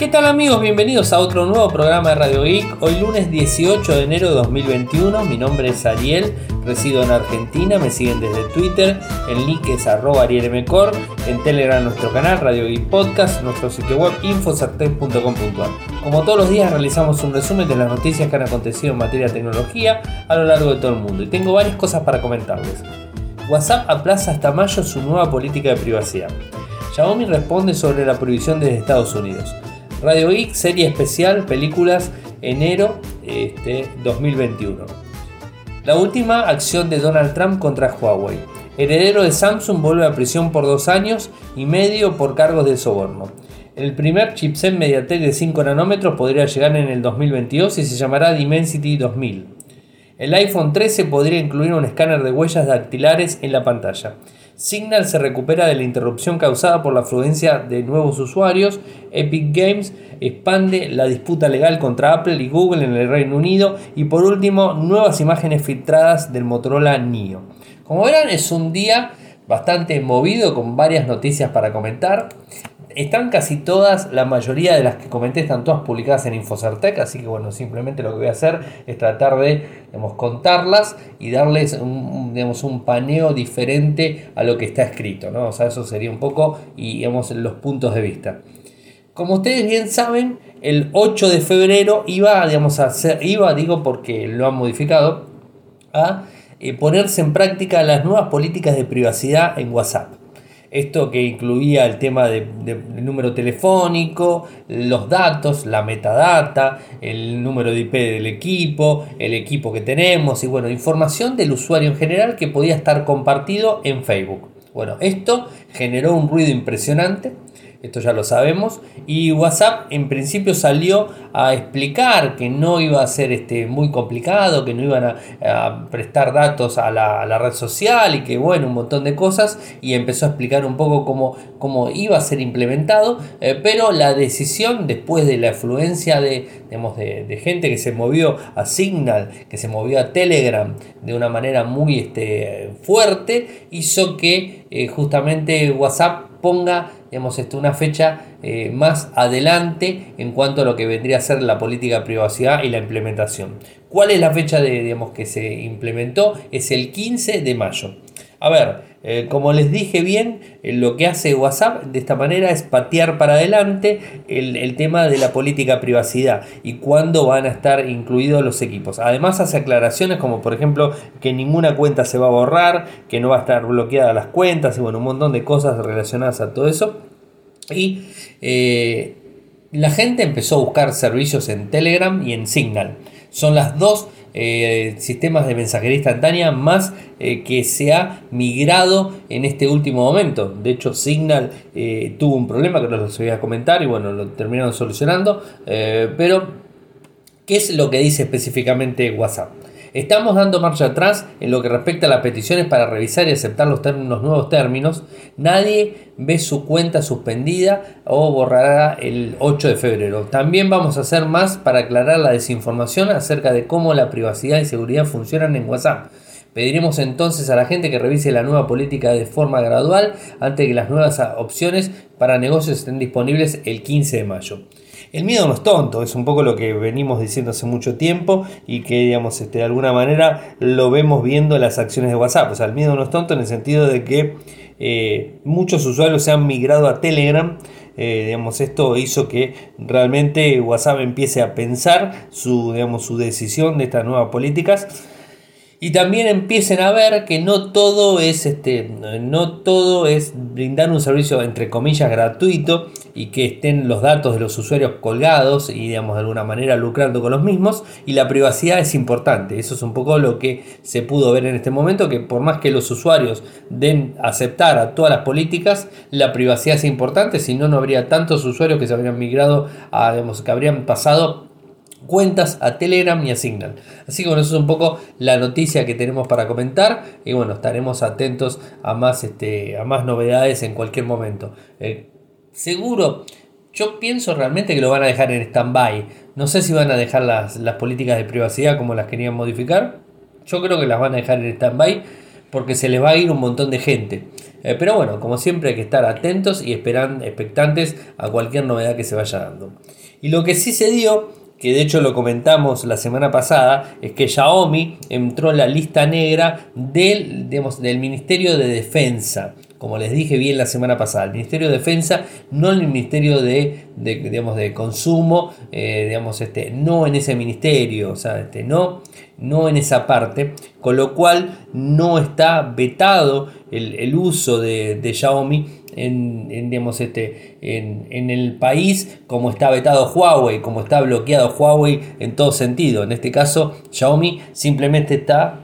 ¿Qué tal amigos? Bienvenidos a otro nuevo programa de Radio Geek. Hoy lunes 18 de enero de 2021. Mi nombre es Ariel, resido en Argentina. Me siguen desde Twitter. El link es arroba arielmcor. En Telegram nuestro canal Radio Geek Podcast. Nuestro sitio web infosartec.com.ar. Como todos los días realizamos un resumen de las noticias que han acontecido en materia de tecnología a lo largo de todo el mundo. Y tengo varias cosas para comentarles. WhatsApp aplaza hasta mayo su nueva política de privacidad. Xiaomi responde sobre la prohibición desde Estados Unidos. Radio Geek, serie especial, películas, enero este, 2021. La última acción de Donald Trump contra Huawei. Heredero de Samsung vuelve a prisión por dos años y medio por cargos de soborno. El primer chipset Mediatek de 5 nanómetros podría llegar en el 2022 y se llamará Dimensity 2000. El iPhone 13 podría incluir un escáner de huellas dactilares en la pantalla. Signal se recupera de la interrupción causada por la afluencia de nuevos usuarios. Epic Games expande la disputa legal contra Apple y Google en el Reino Unido. Y por último, nuevas imágenes filtradas del Motorola Nio. Como verán, es un día bastante movido con varias noticias para comentar. Están casi todas, la mayoría de las que comenté están todas publicadas en Infocertec, así que bueno, simplemente lo que voy a hacer es tratar de contarlas y darles un, digamos, un paneo diferente a lo que está escrito, ¿no? O sea, eso sería un poco y digamos los puntos de vista. Como ustedes bien saben, el 8 de febrero iba, digamos, a hacer, iba, digo porque lo han modificado, a eh, ponerse en práctica las nuevas políticas de privacidad en WhatsApp. Esto que incluía el tema del número telefónico, los datos, la metadata, el número de IP del equipo, el equipo que tenemos y bueno, información del usuario en general que podía estar compartido en Facebook. Bueno, esto generó un ruido impresionante esto ya lo sabemos, y WhatsApp en principio salió a explicar que no iba a ser este, muy complicado, que no iban a, prestar datos a la, red social y que bueno, un montón de cosas, y empezó a explicar un poco cómo, cómo iba a ser implementado, eh, pero la decisión después de la afluencia de, de, gente que se movió a Signal, que se movió a Telegram de una manera muy este, fuerte, hizo que eh, justamente WhatsApp ponga digamos, esto, una fecha eh, más adelante en cuanto a lo que vendría a ser la política de privacidad y la implementación. ¿Cuál es la fecha de, digamos, que se implementó? Es el 15 de mayo. A ver, eh, como les dije bien, eh, lo que hace WhatsApp de esta manera es patear para adelante el, tema de la política privacidad y cuándo van a estar incluidos los equipos. Además hace aclaraciones como por ejemplo que ninguna cuenta se va a borrar, que no va a estar bloqueada las cuentas y bueno, un montón de cosas relacionadas a todo eso. Y eh, la gente empezó a buscar servicios en Telegram y en Signal. Son las dos eh, sistemas de mensajería instantánea más eh, que se ha migrado en este último momento. De hecho, Signal eh, tuvo un problema que no los voy a comentar y bueno, lo terminaron solucionando. pero, ¿qué es lo que dice específicamente WhatsApp? Estamos dando marcha atrás en lo que respecta a las peticiones para revisar y aceptar los, nuevos términos. Nadie ve su cuenta suspendida o borrará el 8 de febrero. También vamos a hacer más para aclarar la desinformación acerca de cómo la privacidad y seguridad funcionan en WhatsApp. Pediremos entonces a la gente que revise la nueva política de forma gradual antes de que las nuevas opciones para negocios estén disponibles el 15 de mayo. El miedo no es tonto, es un poco lo que venimos diciendo hace mucho tiempo y que, digamos, este, de alguna manera lo vemos viendo en las acciones de WhatsApp. O sea, el miedo no es tonto en el sentido de que eh, muchos usuarios se han migrado a Telegram. Eh, digamos, esto hizo que realmente WhatsApp empiece a pensar su, digamos, su decisión de estas nuevas políticas y también empiecen a ver que no todo es este no todo es brindar un servicio entre comillas gratuito y que estén los datos de los usuarios colgados y digamos de alguna manera lucrando con los mismos. Y la privacidad es importante. Eso es un poco lo que se pudo ver en este momento que por más que los usuarios den aceptar a todas las políticas la privacidad es importante. Si no no habría tantos usuarios que se habrían migrado a digamos que habrían pasado cuentas a Telegram y a Signal. Así que bueno, eso es un poco la noticia que tenemos para comentar y bueno, estaremos atentos a más, este, a más novedades en cualquier momento. Eh, seguro, yo pienso realmente que lo van a dejar en stand-by. No sé si van a dejar las, las políticas de privacidad como las querían modificar. Yo creo que las van a dejar en stand-by porque se les va a ir un montón de gente. Eh, pero bueno, como siempre hay que estar atentos y esperan, expectantes a cualquier novedad que se vaya dando. Y lo que sí se dio, que de hecho lo comentamos la semana pasada, es que Xiaomi entró en la lista negra del, del Ministerio de Defensa. Como les dije bien la semana pasada, el Ministerio de Defensa, no el Ministerio de, digamos, de Consumo, eh, digamos, este, no en ese ministerio, o sea, este, no, no en esa parte, con lo cual no está vetado el, uso de, Xiaomi en, digamos, este, en, en, el país como está vetado Huawei, como está bloqueado Huawei en todo sentido. En este caso, Xiaomi simplemente está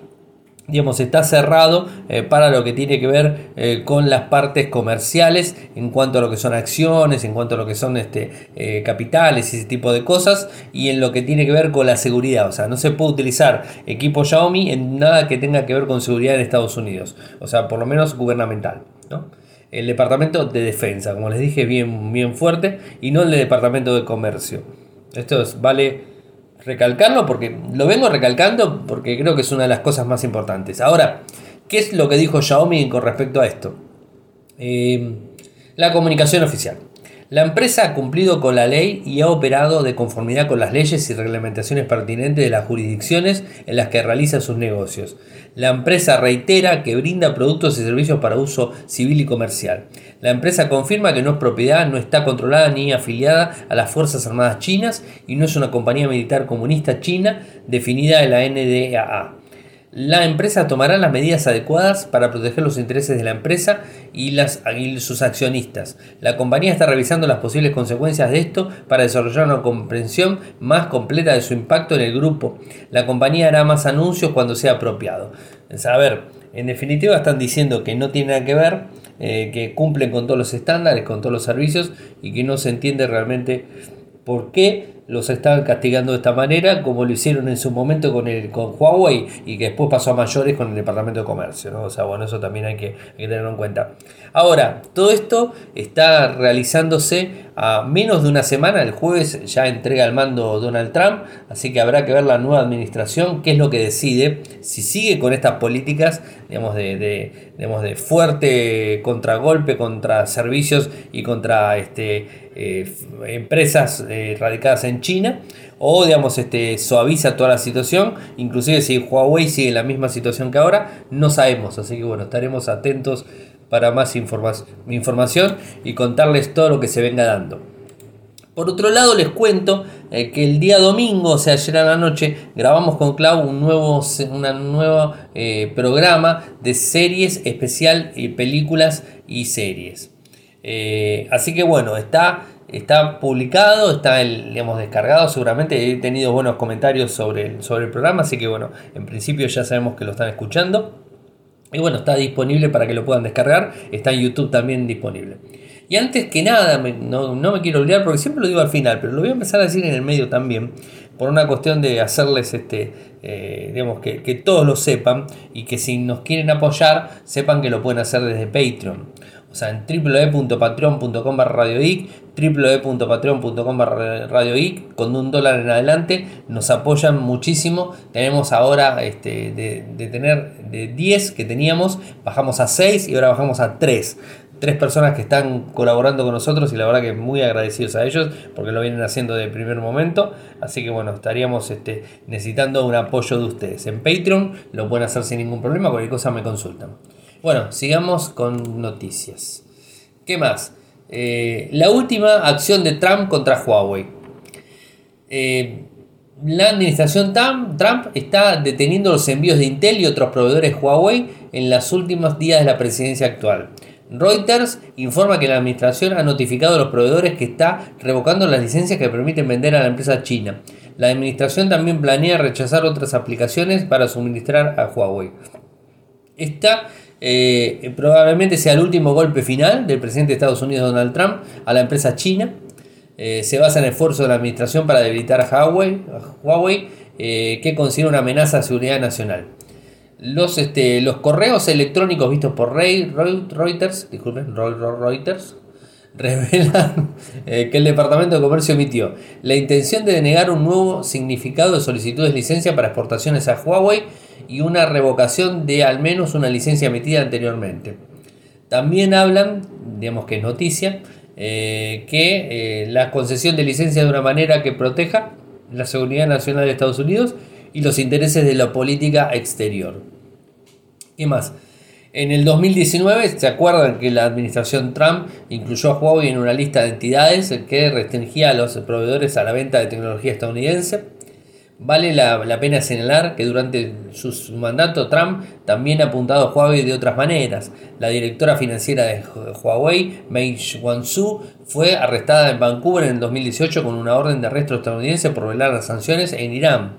digamos, está cerrado eh, para lo que tiene que ver eh, con las partes comerciales en cuanto a lo que son acciones, en cuanto a lo que son este, eh, capitales y ese tipo de cosas, y en lo que tiene que ver con la seguridad. O sea, no se puede utilizar equipo Xiaomi en nada que tenga que ver con seguridad en Estados Unidos, o sea, por lo menos gubernamental. El departamento de defensa, como les dije, bien, bien fuerte, y no el departamento de comercio. Esto vale recalcarlo porque lo vengo recalcando porque creo que es una de las cosas más importantes. Ahora, ¿qué es lo que dijo Xiaomi con respecto a esto? Eh, la comunicación oficial. La empresa ha cumplido con la ley y ha operado de conformidad con las leyes y reglamentaciones pertinentes de las jurisdicciones en las que realiza sus negocios. La empresa reitera que brinda productos y servicios para uso civil y comercial. La empresa confirma que no es propiedad, no está controlada ni afiliada a las Fuerzas Armadas chinas y no es una compañía militar comunista china definida en la NDAA. La empresa tomará las medidas adecuadas para proteger los intereses de la empresa y, sus accionistas. La compañía está revisando las posibles consecuencias de esto para desarrollar una comprensión más completa de su impacto en el grupo. La compañía hará más anuncios cuando sea apropiado. A ver, en definitiva están diciendo que no tiene nada que ver, eh, que cumplen con todos los estándares, con todos los servicios y que no se entiende realmente por qué los están castigando de esta manera, como lo hicieron en su momento con, el, con Huawei y que después pasó a mayores con el Departamento de Comercio. ¿no? O sea, bueno, eso también hay que, tenerlo en cuenta. Ahora, todo esto está realizándose a menos de una semana. El jueves ya entrega el mando Donald Trump, así que habrá que ver la nueva administración, qué es lo que decide, si sigue con estas políticas digamos, de, de, de fuerte contragolpe contra servicios y contra este, eh, empresas eh, radicadas en China o digamos este suaviza toda la situación inclusive si Huawei sigue en la misma situación que ahora no sabemos así que bueno estaremos atentos para más información y contarles todo lo que se venga dando por otro lado, les cuento eh, que el día domingo, o sea, ayer a la noche, grabamos con Clau un nuevo, eh, programa de series especial, y películas y series. Eh, así que bueno, está, está publicado, está el, digamos, descargado seguramente. He tenido buenos comentarios sobre el, sobre el programa, así que bueno, en principio ya sabemos que lo están escuchando. Y bueno, está disponible para que lo puedan descargar. Está en YouTube también disponible. Y antes que nada, no, me quiero olvidar porque siempre lo digo al final, pero lo voy a empezar a decir en el medio también, por una cuestión de hacerles, este, eh, digamos, que, todos lo sepan y que si nos quieren apoyar, sepan que lo pueden hacer desde Patreon. O sea, en www.patreon.com radioic, www.patreon.com radioic, con un dólar en adelante, nos apoyan muchísimo. Tenemos ahora, este, de, de tener de 10 que teníamos, bajamos a 6 y ahora bajamos a 3 tres personas que están colaborando con nosotros y la verdad que muy agradecidos a ellos porque lo vienen haciendo de primer momento. Así que bueno, estaríamos este, necesitando un apoyo de ustedes. En Patreon lo pueden hacer sin ningún problema, cualquier cosa me consultan. Bueno, sigamos con noticias. ¿Qué más? Eh, la última acción de Trump contra Huawei. Eh, la administración Trump está deteniendo los envíos de Intel y otros proveedores Huawei en los últimos días de la presidencia actual. Reuters informa que la administración ha notificado a los proveedores que está revocando las licencias que permiten vender a la empresa china. La administración también planea rechazar otras aplicaciones para suministrar a Huawei. Eh, probablemente sea el último golpe final del presidente de Estados Unidos Donald Trump a la empresa china. Eh, se basa en esfuerzos de la administración para debilitar a Huawei, eh, que considera una amenaza a seguridad nacional. Los, este, los correos electrónicos vistos por Reuters, disculpen, Reuters, revelan que el Departamento de Comercio emitió la intención de denegar un nuevo significado de solicitudes de licencia para exportaciones a Huawei y una revocación de al menos una licencia emitida anteriormente. También hablan, digamos que es noticia, eh, que eh, la concesión de licencia de una manera que proteja la seguridad nacional de Estados Unidos y los intereses de la política exterior. ¿Qué más? En el 2019, ¿se acuerdan que la administración Trump incluyó a Huawei en una lista de entidades que restringía a los proveedores a la venta de tecnología estadounidense? Vale la, pena señalar que durante su, mandato Trump también ha apuntado a Huawei de otras maneras. La directora financiera de Huawei, Mei Wanzhou, fue arrestada en Vancouver en el 2018 con una orden de arresto estadounidense por violar las sanciones en Irán.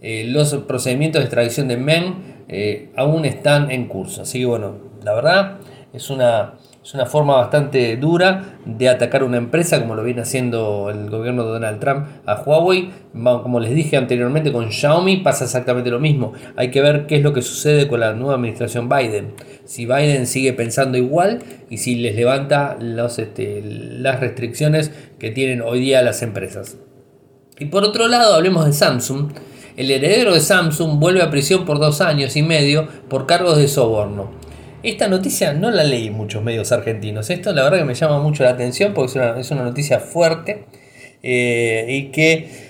Eh, los procedimientos de extradición de Meng eh, aún están en curso. Así que bueno, la verdad es una, es una forma bastante dura de atacar una empresa como lo viene haciendo el gobierno de Donald Trump a Huawei. Como les dije anteriormente con Xiaomi pasa exactamente lo mismo. Hay que ver qué es lo que sucede con la nueva administración Biden. Si Biden sigue pensando igual y si les levanta este, las restricciones que tienen hoy día las empresas. Y por otro lado, hablemos de Samsung el heredero de Samsung vuelve a prisión por dos años y medio por cargos de soborno. Esta noticia no la leí en muchos medios argentinos. Esto la verdad que me llama mucho la atención porque es una, noticia fuerte eh, y que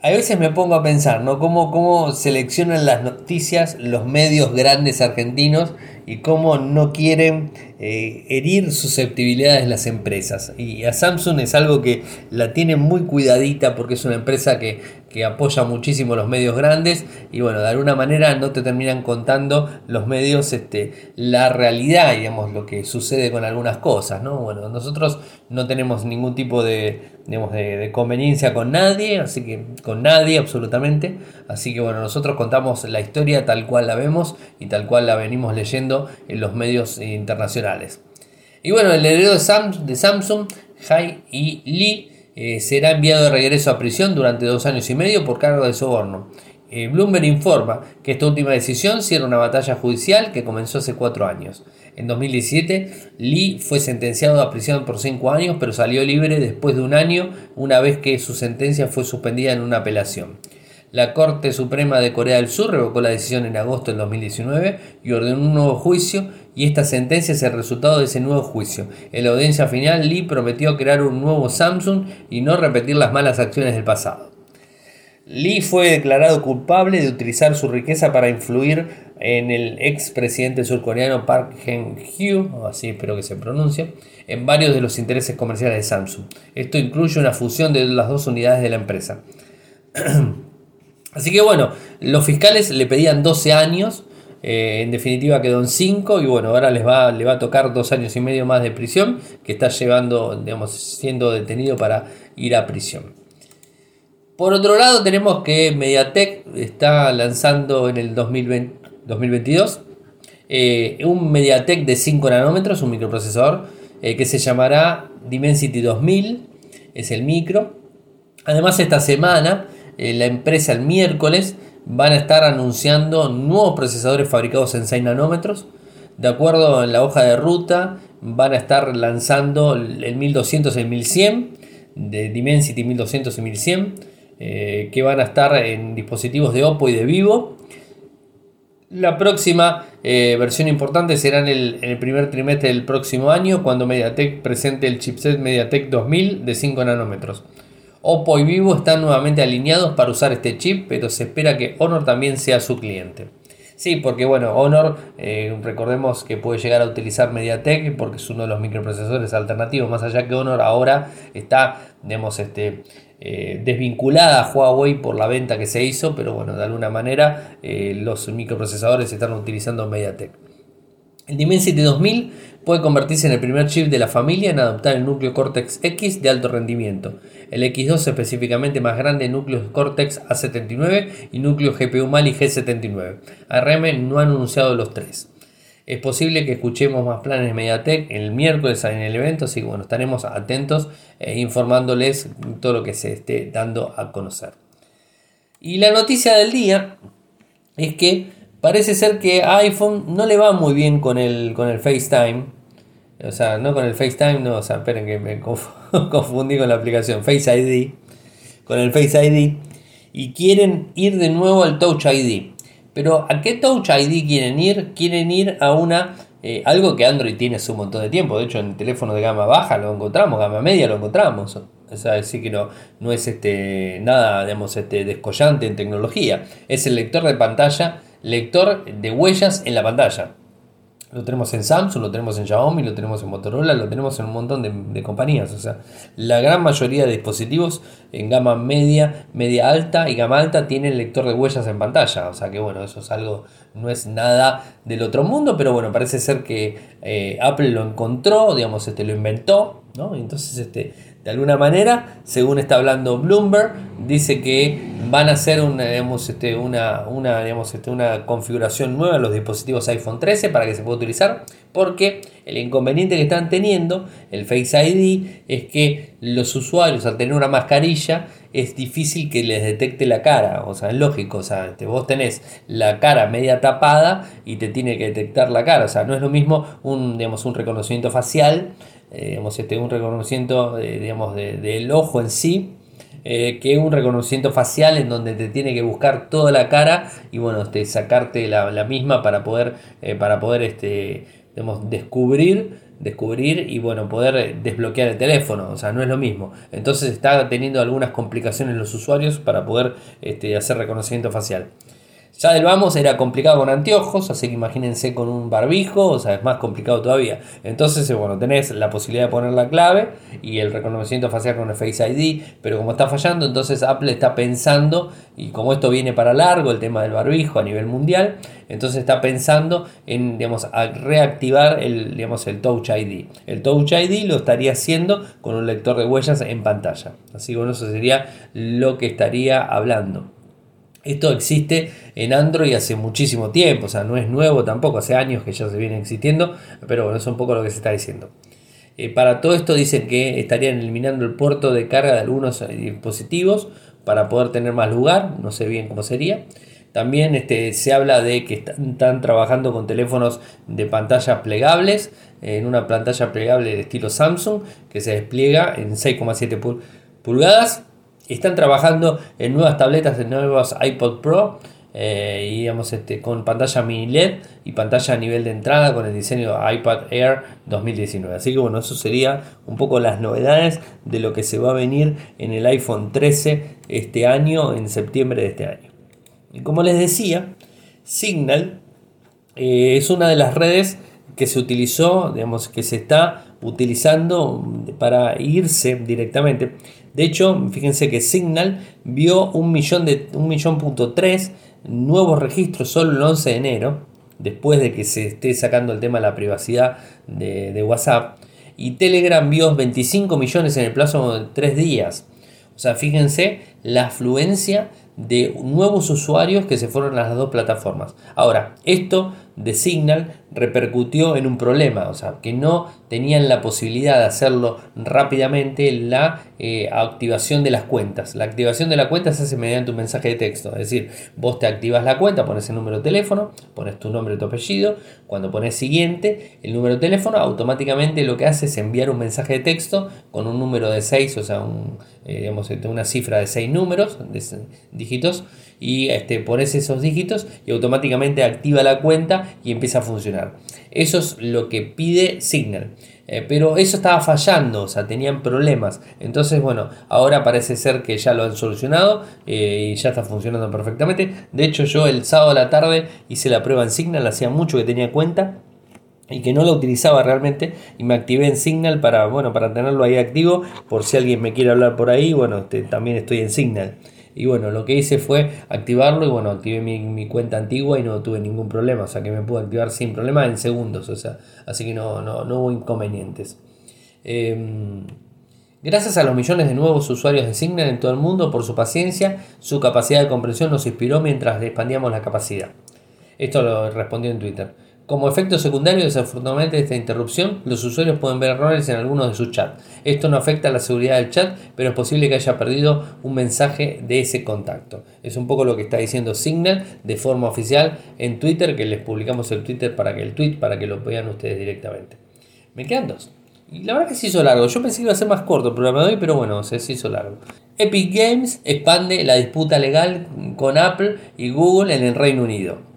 a veces me pongo a pensar, ¿no? Cómo, cómo seleccionan las noticias los medios grandes argentinos y cómo no quieren eh, herir susceptibilidades de las empresas. Y a Samsung es algo que la tiene muy cuidadita porque es una empresa que, que apoya muchísimo los medios grandes y bueno, de alguna manera no te terminan contando los medios este, la realidad, digamos, lo que sucede con algunas cosas, ¿no? Bueno, nosotros no tenemos ningún tipo de, de, de conveniencia con nadie, así que con nadie absolutamente, así que bueno, nosotros contamos la historia tal cual la vemos y tal cual la venimos leyendo en los medios internacionales. Y bueno, el heredero de, Samsung, Hai y Lee, eh, será enviado de regreso a prisión durante dos años y medio por cargo de soborno. Eh, Bloomberg informa que esta última decisión cierra una batalla judicial que comenzó hace cuatro años. En 2017, Lee fue sentenciado a prisión por cinco años, pero salió libre después de un año, una vez que su sentencia fue suspendida en una apelación. La Corte Suprema de Corea del Sur revocó la decisión en agosto del 2019 y ordenó un nuevo juicio y esta sentencia es el resultado de ese nuevo juicio. En la audiencia final, Lee prometió crear un nuevo Samsung y no repetir las malas acciones del pasado. Lee fue declarado culpable de utilizar su riqueza para influir en el expresidente surcoreano Park Geun-hye, así espero que se pronuncie, en varios de los intereses comerciales de Samsung. Esto incluye una fusión de las dos unidades de la empresa. Así que bueno, los fiscales le pedían 12 años, eh, en definitiva quedó en 5 y bueno, ahora les va, le va a tocar dos años y medio más de prisión, que está llevando, digamos, siendo detenido para ir a prisión. Por otro lado, tenemos que Mediatek está lanzando en el 2022 eh, un Mediatek de 5 nanómetros, un microprocesador eh, que se llamará Dimensity 2000, es el micro. Además, esta semana eh, la empresa el miércoles van a estar anunciando nuevos procesadores fabricados en 6 nanómetros. De acuerdo en la hoja de ruta, van a estar lanzando el 1200 y el 1100, de Dimensity 1200 y 1100, eh, que van a estar en dispositivos de Oppo y de Vivo. La próxima eh, versión importante será en el, en el, primer trimestre del próximo año, cuando MediaTek presente el chipset MediaTek 2000 de 5 nanómetros. Oppo y Vivo están nuevamente alineados para usar este chip, pero se espera que Honor también sea su cliente. Sí, porque bueno, Honor, eh, recordemos que puede llegar a utilizar MediaTek porque es uno de los microprocesadores alternativos, más allá que Honor ahora está, digamos, este, eh, desvinculada a Huawei por la venta que se hizo, pero bueno, de alguna manera eh, los microprocesadores están utilizando MediaTek. El Dimensity 2000 puede convertirse en el primer chip de la familia en adoptar el núcleo Cortex X de alto rendimiento. El X2 específicamente más grande núcleo Cortex A79 y núcleo GPU Mali G79. ARM no ha anunciado los tres. Es posible que escuchemos más planes de MediaTek el miércoles en el evento, así que bueno, estaremos atentos e informándoles todo lo que se esté dando a conocer. Y la noticia del día es que parece ser que iPhone no le va muy bien con el, con el FaceTime o sea, no con el FaceTime, no, o sea, esperen que me confundí con la aplicación Face ID, con el Face ID, y quieren ir de nuevo al Touch ID. Pero ¿a qué Touch ID quieren ir? Quieren ir a una eh, algo que Android tiene hace un montón de tiempo. De hecho, en teléfonos de gama baja lo encontramos, gama media lo encontramos. O sea, decir que no, no es este, nada digamos, este, descollante en tecnología. Es el lector de pantalla, lector de huellas en la pantalla. Lo tenemos en Samsung, lo tenemos en Xiaomi, lo tenemos en Motorola, lo tenemos en un montón de, compañías. O sea, la gran mayoría de dispositivos en gama media, media alta y gama alta tienen lector de huellas en pantalla. O sea que bueno, eso es algo, no es nada del otro mundo, pero bueno, parece ser que eh, Apple lo encontró, digamos, este, lo inventó, ¿no? Entonces, este, de alguna manera, según está hablando Bloomberg, dice que van a hacer una, este, una, una, este, una configuración nueva en los dispositivos iPhone 13 para que se pueda utilizar, porque el inconveniente que están teniendo, el Face ID, es que los usuarios al tener una mascarilla es difícil que les detecte la cara, o sea, es lógico, o sea, este, vos tenés la cara media tapada y te tiene que detectar la cara, o sea, no es lo mismo un, digamos, un reconocimiento facial eh, este, un reconocimiento digamos, del ojo en sí, eh, que un reconocimiento facial en donde te tiene que buscar toda la cara y bueno, este, sacarte la, misma para poder, eh, para poder este, descubrir descubrir y bueno, poder desbloquear el teléfono, o sea, no es lo mismo. Entonces está teniendo algunas complicaciones los usuarios para poder este, hacer reconocimiento facial. Ya del vamos era complicado con anteojos, así que imagínense con un barbijo, o sea, es más complicado todavía. Entonces, eh, bueno, tenés la posibilidad de poner la clave y el reconocimiento facial con el Face ID, pero como está fallando, entonces Apple está pensando, y como esto viene para largo, el tema del barbijo a nivel mundial, entonces está pensando en, digamos, reactivar el, digamos, el Touch ID. El Touch ID lo estaría haciendo con un lector de huellas en pantalla. Así que bueno, eso sería lo que estaría hablando. Esto existe en Android hace muchísimo tiempo, o sea, no es nuevo tampoco, hace años que ya se viene existiendo, pero bueno, es un poco lo que se está diciendo. Eh, para todo esto dicen que estarían eliminando el puerto de carga de algunos eh, dispositivos para poder tener más lugar, no sé bien cómo sería. También este, se habla de que están, trabajando con teléfonos de pantallas plegables, en una pantalla plegable de estilo Samsung que se despliega en 6,7 pulgadas están trabajando en nuevas tabletas, de nuevos iPod Pro. Eh, digamos este, con pantalla mini LED y pantalla a nivel de entrada con el diseño iPad Air 2019. Así que bueno, eso sería un poco las novedades de lo que se va a venir en el iPhone 13 este año, en septiembre de este año. Y como les decía, Signal eh, es una de las redes que se utilizó, digamos, que se está utilizando para irse directamente de hecho, fíjense que Signal vio un millón de un millón punto tres nuevos registros solo el 11 de enero, después de que se esté sacando el tema de la privacidad de, WhatsApp. Y Telegram vio 25 millones en el plazo de 3 días. O sea, fíjense la afluencia de nuevos usuarios que se fueron a las dos plataformas. Ahora, esto de Signal repercutió en un problema, o sea, que no tenían la posibilidad de hacerlo rápidamente la eh, activación de las cuentas. La activación de la cuenta se hace mediante un mensaje de texto, es decir, vos te activas la cuenta, pones el número de teléfono, pones tu nombre y tu apellido, cuando pones siguiente, el número de teléfono, automáticamente lo que hace es enviar un mensaje de texto con un número de 6, o sea, eh, este, una cifra de 6 números, de dígitos, y este, pones esos dígitos y automáticamente activa la cuenta y empieza a funcionar. Eso es lo que pide Signal. Eh, pero eso estaba fallando, o sea, tenían problemas. Entonces, bueno, ahora parece ser que ya lo han solucionado eh, y ya está funcionando perfectamente. De hecho, yo el sábado a la tarde hice la prueba en Signal, hacía mucho que tenía cuenta y que no la utilizaba realmente y me activé en Signal para, bueno, para tenerlo ahí activo por si alguien me quiere hablar por ahí, bueno, este, también estoy en Signal. Y bueno, lo que hice fue activarlo y bueno, activé mi, cuenta antigua y no tuve ningún problema. O sea que me pude activar sin problema en segundos. O sea, así que no, no, no hubo inconvenientes. Em, gracias a los millones de nuevos usuarios de Signal en todo el mundo por su paciencia, su capacidad de comprensión nos inspiró mientras expandíamos la capacidad. Esto lo respondió en Twitter. Como efecto secundario, desafortunadamente, de esta interrupción, los usuarios pueden ver errores en algunos de sus chats. Esto no afecta a la seguridad del chat, pero es posible que haya perdido un mensaje de ese contacto. Es un poco lo que está diciendo Signal de forma oficial en Twitter, que les publicamos el Twitter para que el tweet para que lo vean ustedes directamente. Me quedan dos. Y la verdad que se hizo largo. Yo pensé que iba a ser más corto el programa de hoy, pero bueno, se hizo largo. Epic Games expande la disputa legal con Apple y Google en el Reino Unido.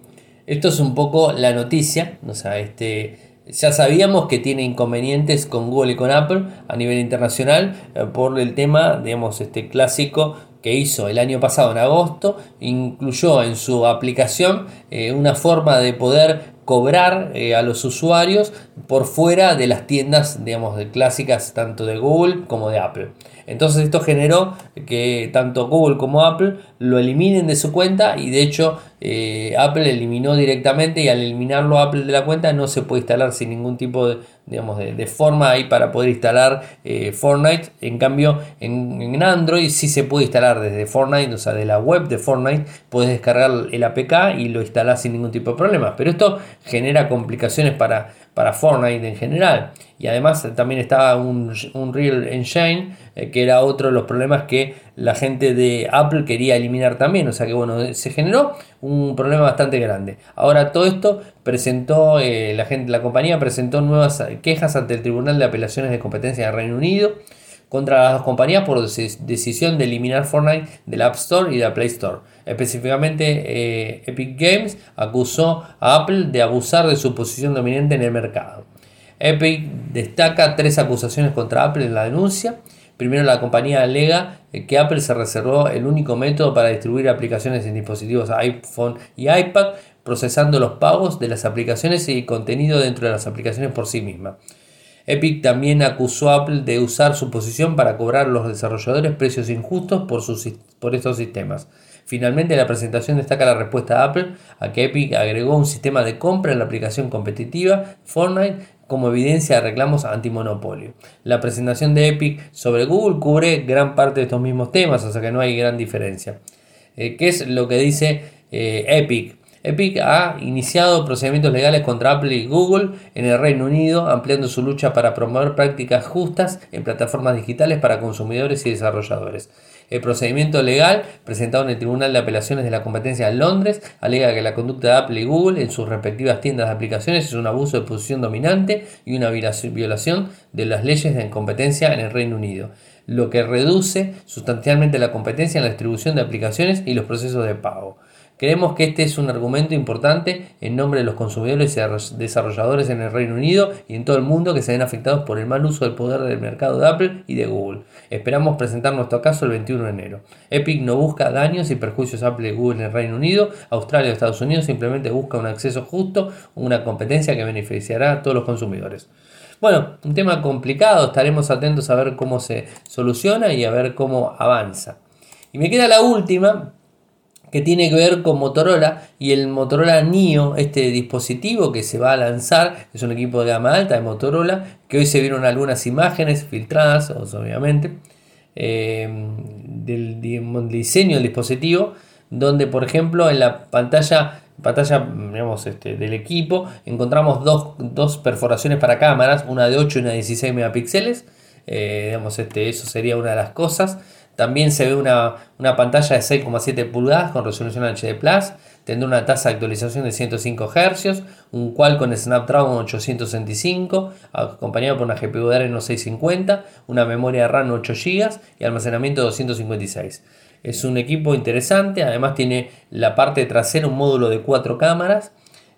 Esto es un poco la noticia, sea, este, ya sabíamos que tiene inconvenientes con Google y con Apple a nivel internacional eh, por el tema, digamos, este clásico que hizo el año pasado en agosto, incluyó en su aplicación eh, una forma de poder cobrar eh, a los usuarios por fuera de las tiendas, digamos, de clásicas tanto de Google como de Apple. Entonces esto generó que tanto Google como Apple lo eliminen de su cuenta y de hecho eh, Apple eliminó directamente y al eliminarlo Apple de la cuenta no se puede instalar sin ningún tipo de, digamos, de, forma ahí para poder instalar eh, Fortnite. En cambio en, Android sí se puede instalar desde Fortnite, o sea de la web de Fortnite puedes descargar el APK y lo instalas sin ningún tipo de problema. Pero esto genera complicaciones para, para Fortnite en general. Y además también estaba un, un Real Engine, eh, que era otro de los problemas que la gente de Apple quería eliminar también. O sea que bueno, se generó un problema bastante grande. Ahora todo esto presentó, eh, la gente, la compañía presentó nuevas quejas ante el Tribunal de Apelaciones de Competencia del Reino Unido contra las dos compañías por decisión de eliminar Fortnite del App Store y de la Play Store. Específicamente, eh, Epic Games acusó a Apple de abusar de su posición dominante en el mercado. Epic destaca tres acusaciones contra Apple en la denuncia. Primero, la compañía alega que Apple se reservó el único método para distribuir aplicaciones en dispositivos iPhone y iPad, procesando los pagos de las aplicaciones y contenido dentro de las aplicaciones por sí misma. Epic también acusó a Apple de usar su posición para cobrar a los desarrolladores precios injustos por, por estos sistemas. Finalmente, la presentación destaca la respuesta de Apple a que Epic agregó un sistema de compra en la aplicación competitiva Fortnite como evidencia de reclamos antimonopolio. La presentación de Epic sobre Google cubre gran parte de estos mismos temas, o sea que no hay gran diferencia. Eh, ¿Qué es lo que dice eh, Epic? Epic ha iniciado procedimientos legales contra Apple y Google en el Reino Unido, ampliando su lucha para promover prácticas justas en plataformas digitales para consumidores y desarrolladores. El procedimiento legal presentado en el Tribunal de Apelaciones de la Competencia en Londres alega que la conducta de Apple y Google en sus respectivas tiendas de aplicaciones es un abuso de posición dominante y una violación de las leyes de competencia en el Reino Unido, lo que reduce sustancialmente la competencia en la distribución de aplicaciones y los procesos de pago. Creemos que este es un argumento importante en nombre de los consumidores y desarrolladores en el Reino Unido y en todo el mundo que se ven afectados por el mal uso del poder del mercado de Apple y de Google. Esperamos presentar nuestro caso el 21 de enero. Epic no busca daños y perjuicios a Apple y Google en el Reino Unido, Australia o Estados Unidos, simplemente busca un acceso justo, una competencia que beneficiará a todos los consumidores. Bueno, un tema complicado, estaremos atentos a ver cómo se soluciona y a ver cómo avanza. Y me queda la última, que tiene que ver con Motorola y el Motorola Neo, este dispositivo que se va a lanzar, es un equipo de gama alta de Motorola, que hoy se vieron algunas imágenes filtradas, obviamente, eh, del, diseño del dispositivo, donde por ejemplo en la pantalla pantalla digamos, este, del equipo encontramos dos, perforaciones para cámaras, una de 8 y una de 16 megapíxeles, eh, digamos, este, eso sería una de las cosas. También se ve una, pantalla de 6,7 pulgadas con resolución HD Plus. Tendrá una tasa de actualización de 105 Hz, un Qualcomm Snapdragon 865, acompañado por una GPU de Adreno 650, una memoria RAM 8 GB y almacenamiento 256. Es un equipo interesante, además tiene la parte trasera un módulo de 4 cámaras,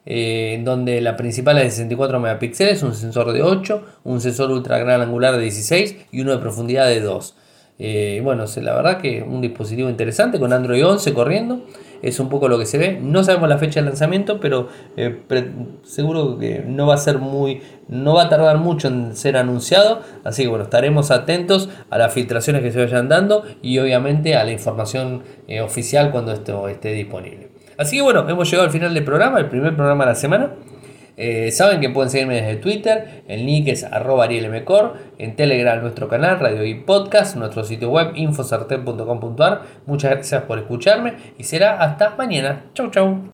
eh, en donde la principal es de 64 megapíxeles, un sensor de 8, un sensor ultra gran angular de 16 y uno de profundidad de 2. Eh, bueno, la verdad que un dispositivo interesante con Android 11 corriendo. Es un poco lo que se ve. No sabemos la fecha de lanzamiento, pero eh, seguro que no va a ser muy. No va a tardar mucho en ser anunciado. Así que bueno, estaremos atentos a las filtraciones que se vayan dando y obviamente a la información eh, oficial cuando esto esté disponible. Así que bueno, hemos llegado al final del programa, el primer programa de la semana. Eh, saben que pueden seguirme desde Twitter, el link es arroba arielmcor, en Telegram nuestro canal, Radio y Podcast, nuestro sitio web infosartel.com.ar. Muchas gracias por escucharme y será hasta mañana. Chau chau.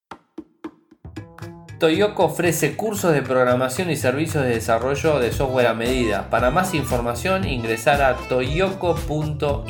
Toyoko ofrece cursos de programación y servicios de desarrollo de software a medida. Para más información ingresar a toyoko.io